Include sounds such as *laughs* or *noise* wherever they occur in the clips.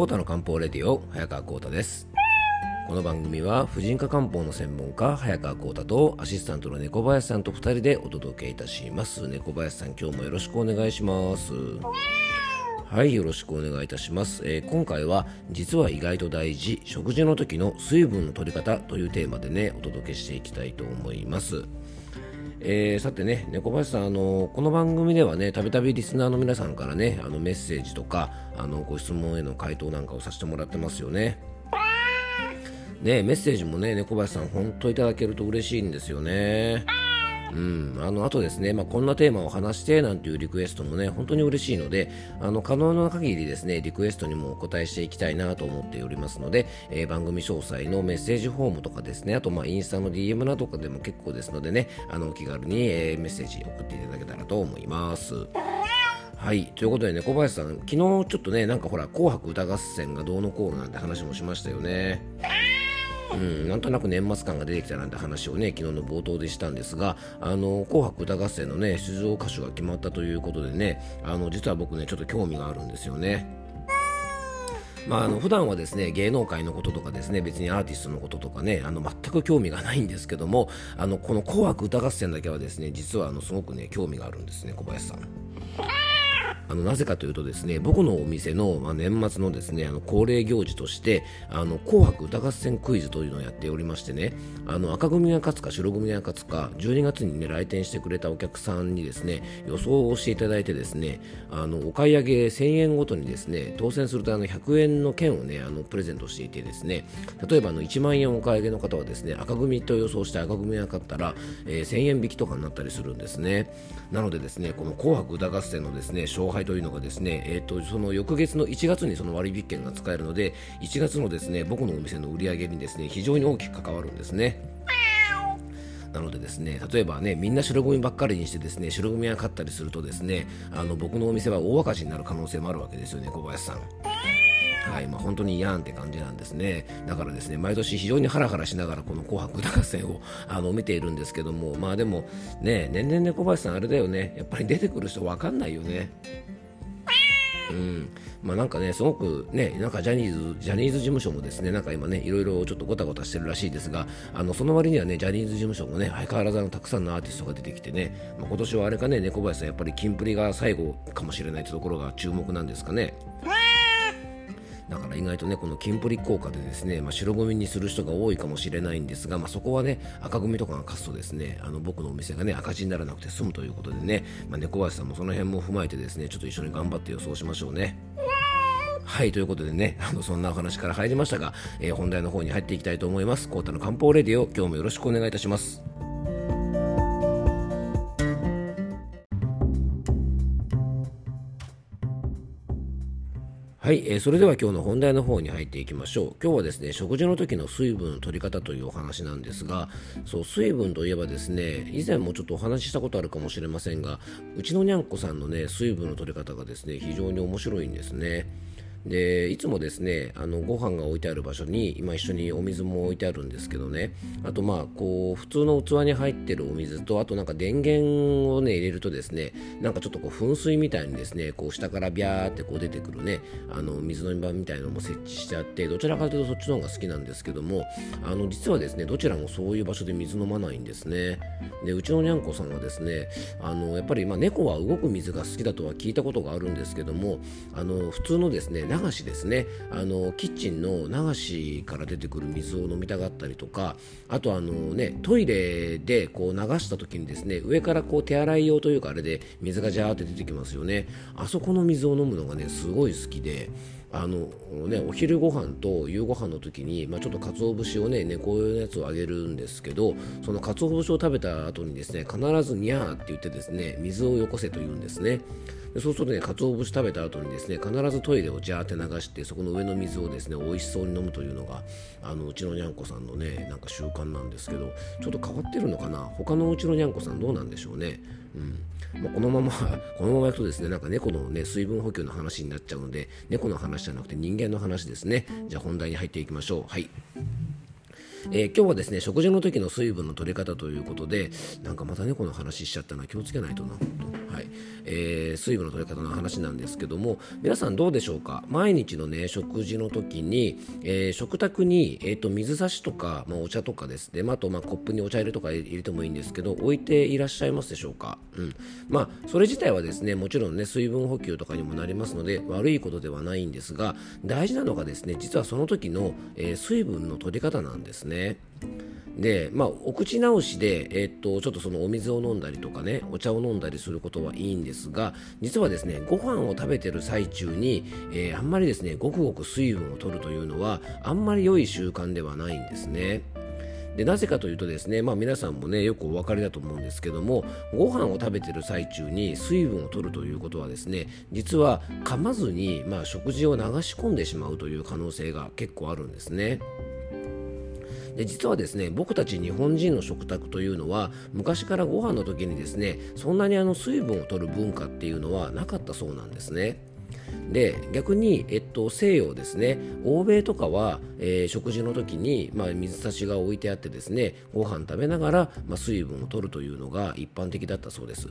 コータの漢方レディオ早川コータです。この番組は婦人科漢方の専門家早川コータとアシスタントの猫林さんと2人でお届けいたします。猫林さん今日もよろしくお願いします。はいよろしくお願いいたします、えー、今回は実は意外と大事食事の時の水分の取り方というテーマでねお届けしていきたいと思います。えー、さてね、猫林さん、あのこの番組ではね、たびたびリスナーの皆さんからね、あのメッセージとか、あのご質問への回答なんかをさせてもらってますよね。ね、メッセージもね、猫林さん、本当いただけると嬉しいんですよね。うん、あのあとですね、まあ、こんなテーマを話してなんていうリクエストもね本当に嬉しいのであの可能な限りですねリクエストにもお答えしていきたいなと思っておりますので、えー、番組詳細のメッセージフォームとかですねあとまあインスタの DM などかでも結構ですのでねあのお気軽に、えー、メッセージ送っていただけたらと思います。はい。ということでね、小林さん、昨日ちょっとね、なんかほら、紅白歌合戦がどうのこうのなんて話もしましたよね。うん、なんとなく年末感が出てきたなんて話をね昨日の冒頭でしたんですが「あの紅白歌合戦」のね出場歌手が決まったということでねあの実は僕ねちょっと興味があるんですよね。まあ、あの普段はですね芸能界のこととかですね別にアーティストのこととかねあの全く興味がないんですけどもあのこの「紅白歌合戦」だけはですね実はあのすごくね興味があるんですね小林さん。あのなぜかというとですね僕のお店の、まあ、年末のですねあの恒例行事としてあの紅白歌合戦クイズというのをやっておりましてねあの赤組が勝つか白組が勝つか12月に、ね、来店してくれたお客さんにですね予想をしていただいてですねあのお買い上げ1000円ごとにですね当選するとあの100円の券をねあのプレゼントしていてですね例えばあの1万円お買い上げの方はですね赤組と予想して赤組が勝ったら、えー、1000円引きとかになったりするんですね。なのでですねこの紅白歌合戦のですね勝敗というのがですね、えーと、その翌月の1月にその割引券が使えるので1月のですね僕のお店の売り上げにですね非常に大きく関わるんですね。なのでですね例えばねみんな白組ばっかりにしてですね白組が勝ったりするとですねあの僕のお店は大赤字になる可能性もあるわけですよね小林さん。はいまあ、本当にやんって感じなんですね。だからですね、毎年非常にハラハラしながらこの紅白歌合戦をあの見ているんですけども、まあでもね、年々ね、小林さんあれだよね、やっぱり出てくる人わかんないよね。うんまあ、なんかね、すごくね、なんかジャニーズ、ジャニーズ事務所もですね、なんか今ね、いろいろちょっとごたごたしてるらしいですが、あの、その割にはね、ジャニーズ事務所もね、相変わらずのたくさんのアーティストが出てきてね、まあ、今年はあれかね、猫林さん、やっぱりキンプリが最後かもしれないというところが注目なんですかね。だから意外とねこのキンプリ効果でですね、まあ、白組にする人が多いかもしれないんですが、まあ、そこはね赤組とかが勝つとですねあの僕のお店がね赤字にならなくて済むということでね、まあ、猫林さんもその辺も踏まえてですねちょっと一緒に頑張って予想しましょうね。はい、ということでね、あのそんなお話から入りましたが、えー、本題の方に入っていきたいと思います。コータの漢方レディオ、今日もよろしくお願いいたします。はい、えー、それでは今日の本題の方に入っていきましょう。今日はですね、食事の時の水分の取り方というお話なんですが、そう、水分といえばですね、以前もちょっとお話ししたことあるかもしれませんが、うちのにゃんこさんのね、水分の取り方がですね、非常に面白いんですね。でいつもですねあのご飯が置いてある場所に今一緒にお水も置いてあるんですけどね。あとまあこう普通の器に入ってるお水とあとなんか電源をね入れるとですねなんかちょっとこう噴水みたいにですねこう下からビャーってこう出てくるねあの水飲み場みたいのも設置してあってどちらかというとそっちの方が好きなんですけどもあの実はですねどちらもそういう場所で水飲まないんですね。でうちのにゃんこさんはですねあのやっぱりまあ猫は動く水が好きだとは聞いたことがあるんですけどもあの普通のですね流しですね。あのキッチンの流しから出てくる水を飲みたがったりとかあとあのねトイレでこう流した時にですね上からこう手洗い用というかあれで水がジャーって出てきますよね。あそこの水を飲むのがねすごい好きであのね、お昼ご飯と夕ご飯の時に、まあ、ちょっと鰹節をね猫用のやつをあげるんですけどその鰹節を食べた後にですね必ずニャーって言ってですね水をよこせと言うんですね。でそうするとね鰹節食べた後にですね必ずトイレをジャーって流してそこの上の水をですね美味しそうに飲むというのがあのうちのにゃんこさんのねなんか習慣なんですけどちょっと変わってるのかな？他のうちのにゃんこさんどうなんでしょうね？うん。まあ、このまま *laughs* このままいくとですねなんか猫の、ね、水分補給の話になっちゃうので猫の話じゃなくて人間の話ですね。じゃあ本題に入っていきましょう。はい。えー、今日はですね食事の時の水分の取り方ということでなんかまた猫の話しちゃったな気をつけないとなはい。えー、水分の取り方の話なんですけども皆さんどうでしょうか？毎日の、ね、食事の時に、えー、食卓に、えーと、水差しとか、まあ、お茶とかです。ね、まあ、と、まあ、コップにお茶入れとか入れてもいいんですけど置いていらっしゃいますでしょうか、うん。まあ、それ自体はですねもちろん、ね、水分補給とかにもなりますので悪いことではないんですが大事なのがですね実はその時の、えー、水分の取り方なんですね。で、まあ、お口直しで、えー、っと、ちょっとそのお水を飲んだりとかね、お茶を飲んだりすることはいいんですが、実はですね、ご飯を食べてる最中に、えー、あんまりですね、ごくごく水分を取るというのは、あんまり良い習慣ではないんですね。でなぜかというとですね、まあ、皆さんもねよくお分かりだと思うんですけどもご飯を食べてる最中に水分を取るということはですね実は噛まずに、まあ、食事を流し込んでしまうという可能性が結構あるんですね。で実はですね僕たち日本人の食卓というのは昔からご飯の時にですねそんなにあの水分を取る文化っていうのはなかったそうなんですね。で逆に、えっと、西洋ですね欧米とかは、えー、食事の時に、まあ、水差しが置いてあってですねご飯食べながら、まあ、水分を取るというのが一般的だったそうです。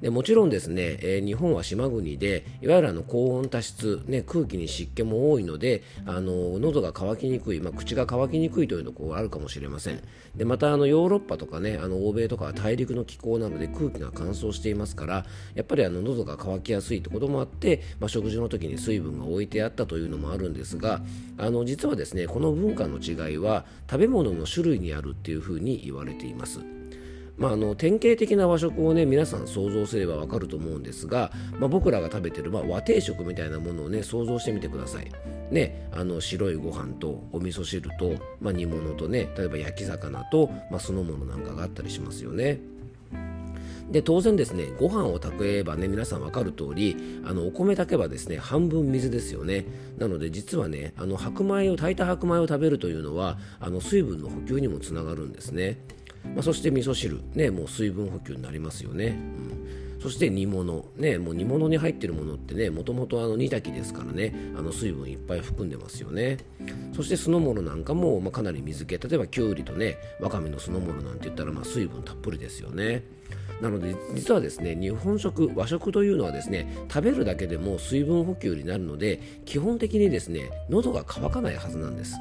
でもちろんですね、えー、日本は島国でいわゆるあの高温多湿、ね、空気に湿気も多いのであの喉が渇きにくい、まあ、口が渇きにくいというのがあるかもしれませんでまたあのヨーロッパとかねあの欧米とかは大陸の気候なので空気が乾燥していますからやっぱりあの喉が渇きやすいということもあって、まあ、食事の時に水分が置いてあったというのもあるんですがあの実はですねこの文化の違いは食べ物の種類にあるっていうふうに言われています。まあ、あの典型的な和食をね皆さん想像すればわかると思うんですが、まあ、僕らが食べてる、まあ、和定食みたいなものをね想像してみてください。ね、あの白いご飯とお味噌汁と、まあ、煮物とね例えば焼き魚と、まあ、酢の物なんかがあったりしますよね。で当然ですねご飯を炊けばね皆さん分かる通りあのお米炊けばですね半分水ですよねなので実はねあの白米を炊いた白米を食べるというのはあの水分の補給にもつながるんですねまあ、そして味噌汁、ね、もう水分補給になりますよね。うん、そして煮物、ね、もう煮物に入ってるものってね、もともと煮炊きですからね、あの水分いっぱい含んでますよね。そして酢の物なんかも、まあ、かなり水気、例えばきゅうりとね、わかめの酢の物なんて言ったら、まあ、水分たっぷりですよね。なので実はですね日本食和食というのはですね食べるだけでも水分補給になるので基本的にですね喉が渇かないはずなんです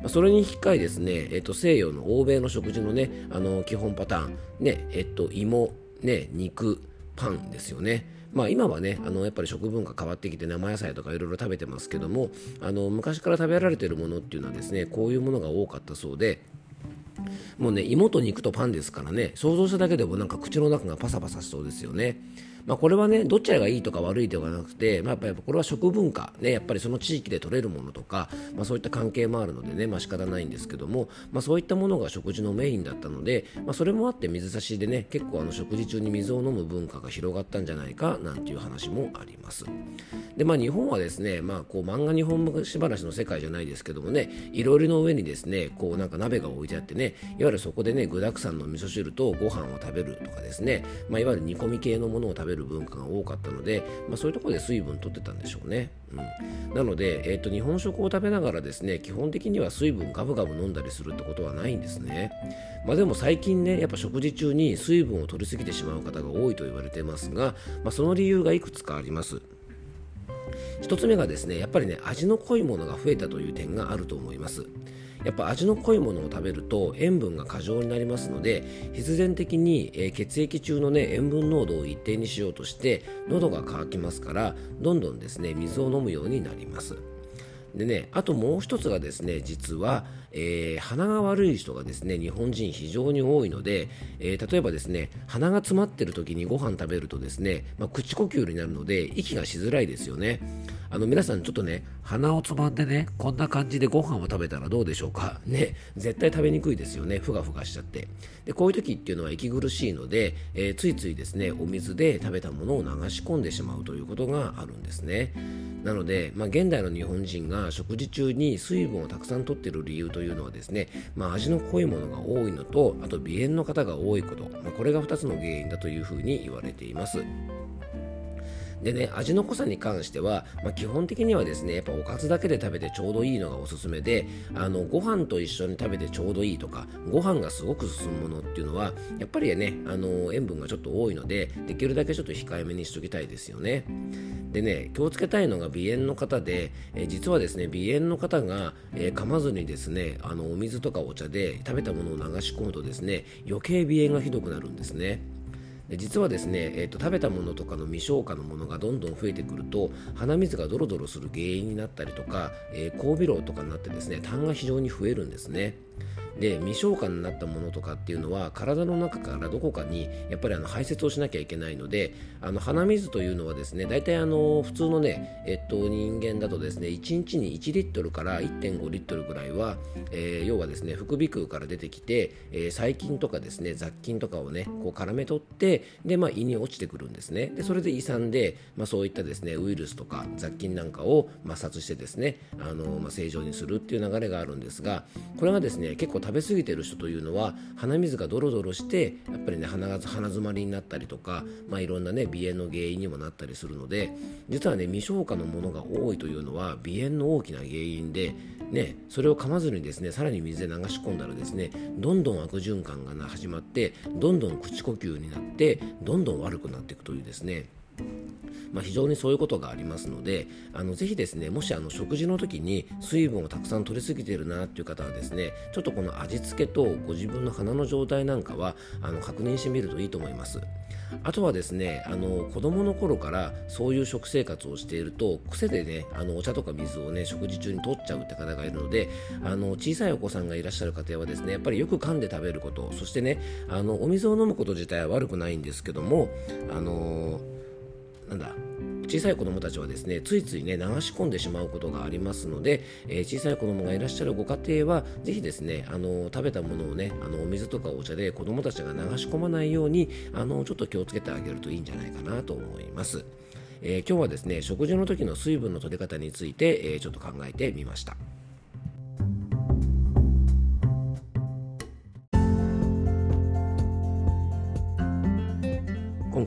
まあ、それに引き換えですね、えっと、西洋の欧米の食事のね、あの基本パターン、ね、えっと、芋、ね、肉、パンですよね。まあ、今はねあのやっぱり食文化変わってきて生野菜とかいろいろ食べてますけどもあの昔から食べられているものっていうのはですねこういうものが多かったそうでもうね芋と肉とパンですからね想像しただけでもなんか口の中がパサパサしそうですよね。まあ、これはねどちらがいいとか悪いではなくて、まあ、やっぱこれは食文化、ね、やっぱりその地域で取れるものとか、まあ、そういった関係もあるのでね、まあ、仕方ないんですけども、まあ、そういったものが食事のメインだったので、まあ、それもあって水差しでね結構あの食事中に水を飲む文化が広がったんじゃないかなんていう話もあります。で、まあ、日本はですね、まあ、こう漫画日本昔話の世界じゃないですけどもねいろいろの上にですねこうなんか鍋が置いてあってねいわゆるそこでね具沢山の味噌汁とご飯を食べるとかですね、まあ、いわゆる煮込み系のものを食べるべる文化が多かったので、まあ、そういうところで水分取ってたんでしょうね。うん、なので、えーと、日本食を食べながらですね基本的には水分ガブガブ飲んだりするってことはないんですね。まあ、でも最近ねやっぱ食事中に水分を取りすぎてしまう方が多いと言われてますが、まあ、その理由がいくつかあります。1つ目がですねやっぱりね味の濃いものが増えたという点があると思います。やっぱ味の濃いものを食べると塩分が過剰になりますので必然的に、え血液中の、ね、塩分濃度を一定にしようとして喉が渇きますからどんどんですね水を飲むようになります。でねあともう一つがですね実はえー、鼻が悪い人がですね日本人非常に多いので、えー、例えばですね鼻が詰まってる時にご飯食べるとですね、まあ、口呼吸になるので息がしづらいですよね。あの皆さんちょっとね鼻をつまんでねこんな感じでご飯を食べたらどうでしょうか。*laughs* ね絶対食べにくいですよね。ふがふがしちゃって。でこういう時っていうのは息苦しいので、えー、ついついですねお水で食べたものを流し込んでしまうということがあるんですね。なので、まあ、現代の日本人が食事中に水分をたくさんとっている理由というのはですね、まあ、味の濃いものが多いのとあと鼻炎の方が多いこと、まあ、これが2つの原因だというふうに言われています。でね味の濃さに関しては、まあ、基本的にはですねやっぱおかずだけで食べてちょうどいいのがおすすめであのご飯と一緒に食べてちょうどいいとかご飯がすごく進むものっていうのはやっぱりねあの塩分がちょっと多いのでできるだけちょっと控えめにしときたいですよね。でね気をつけたいのが鼻炎の方で、え実はですね鼻炎の方が、えー、噛まずにですねあのお水とかお茶で食べたものを流し込むとですね余計鼻炎がひどくなるんですね。で実はですね、えーと、食べたものとかの未消化のものがどんどん増えてくると鼻水がドロドロする原因になったりとか、えー、交尾漏とかになってですね痰が非常に増えるんですね。で未消化になったものとかっていうのは体の中からどこかにやっぱりあの排泄をしなきゃいけないのであの鼻水というのはですね大体あの普通のね、えっと、人間だとですね1日に1リットルから1.5リットルぐらいは、えー、要はですね副鼻腔から出てきて、えー、細菌とかですね雑菌とかをねこう絡め取ってで、まあ、胃に落ちてくるんですね。でそれで胃酸で、まあ、そういったですねウイルスとか雑菌なんかを摩擦してですねあの、まあ、正常にするっていう流れがあるんですがこれがですね結構食べ過ぎてる人というのは鼻水がドロドロしてやっぱりね鼻が鼻詰まりになったりとか、まあ、いろんなね鼻炎の原因にもなったりするので実はね未消化のものが多いというのは鼻炎の大きな原因でね、それを噛まずにですねさらに水で流し込んだらですねどんどん悪循環が始まってどんどん口呼吸になってどんどん悪くなっていくというですねまあ、非常にそういうことがありますのであのぜひですねもしあの食事の時に水分をたくさん取りすぎているなっていう方はですねちょっとこの味付けとご自分の鼻の状態なんかはあの確認してみるといいと思います。あとはですねあの子供の頃からそういう食生活をしていると癖でねあのお茶とか水をね食事中に取っちゃうって方がいるのであの小さいお子さんがいらっしゃる家庭はですねやっぱりよく噛んで食べることそしてねあのお水を飲むこと自体は悪くないんですけどもあのなんだ？小さい子どもたちはですねついついね流し込んでしまうことがありますので、えー、小さい子どもがいらっしゃるご家庭はぜひですねあの食べたものをねあのお水とかお茶で子どもたちが流し込まないようにあのちょっと気をつけてあげるといいんじゃないかなと思います。えー、今日はですね食事の時の水分の取り方について、えー、ちょっと考えてみました。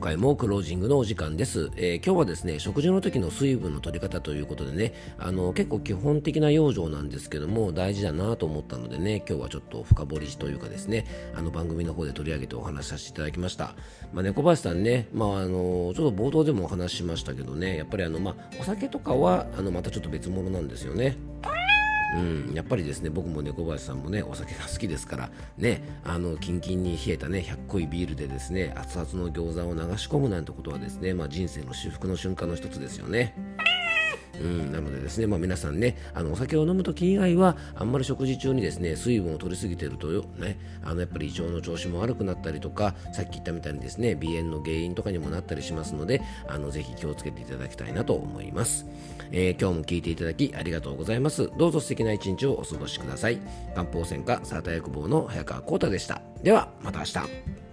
回もクロージングのお時間です、えー、今日はですね食事の時の水分の取り方ということでねあの結構基本的な養生なんですけども大事だなと思ったのでね今日はちょっと深掘りというかですねあの番組の方で取り上げてお話しさせていただきました、まあ、猫林さんね、まあ、あのちょっと冒頭でもお話ししましたけどねやっぱりあの、まあ、お酒とかはあのまたちょっと別物なんですよね。うん、やっぱりですね僕も猫林さんもねお酒が好きですからねあのキンキンに冷えたね100個いビールでですね熱々の餃子を流し込むなんてことはですね、まあ、人生の至福の瞬間の一つですよね。うん、なのでですね、まあ、皆さんねあのお酒を飲む時以外はあんまり食事中にですね水分を取りすぎてるとよ、ね、あのやっぱり胃腸の調子も悪くなったりとかさっき言ったみたいにですね鼻炎の原因とかにもなったりしますのであのぜひ気をつけていただきたいなと思います、えー、今日も聞いていただきありがとうございます。どうぞ素敵な一日をお過ごしください。漢方専科サータ薬房の早川浩太でした。ではまた明日。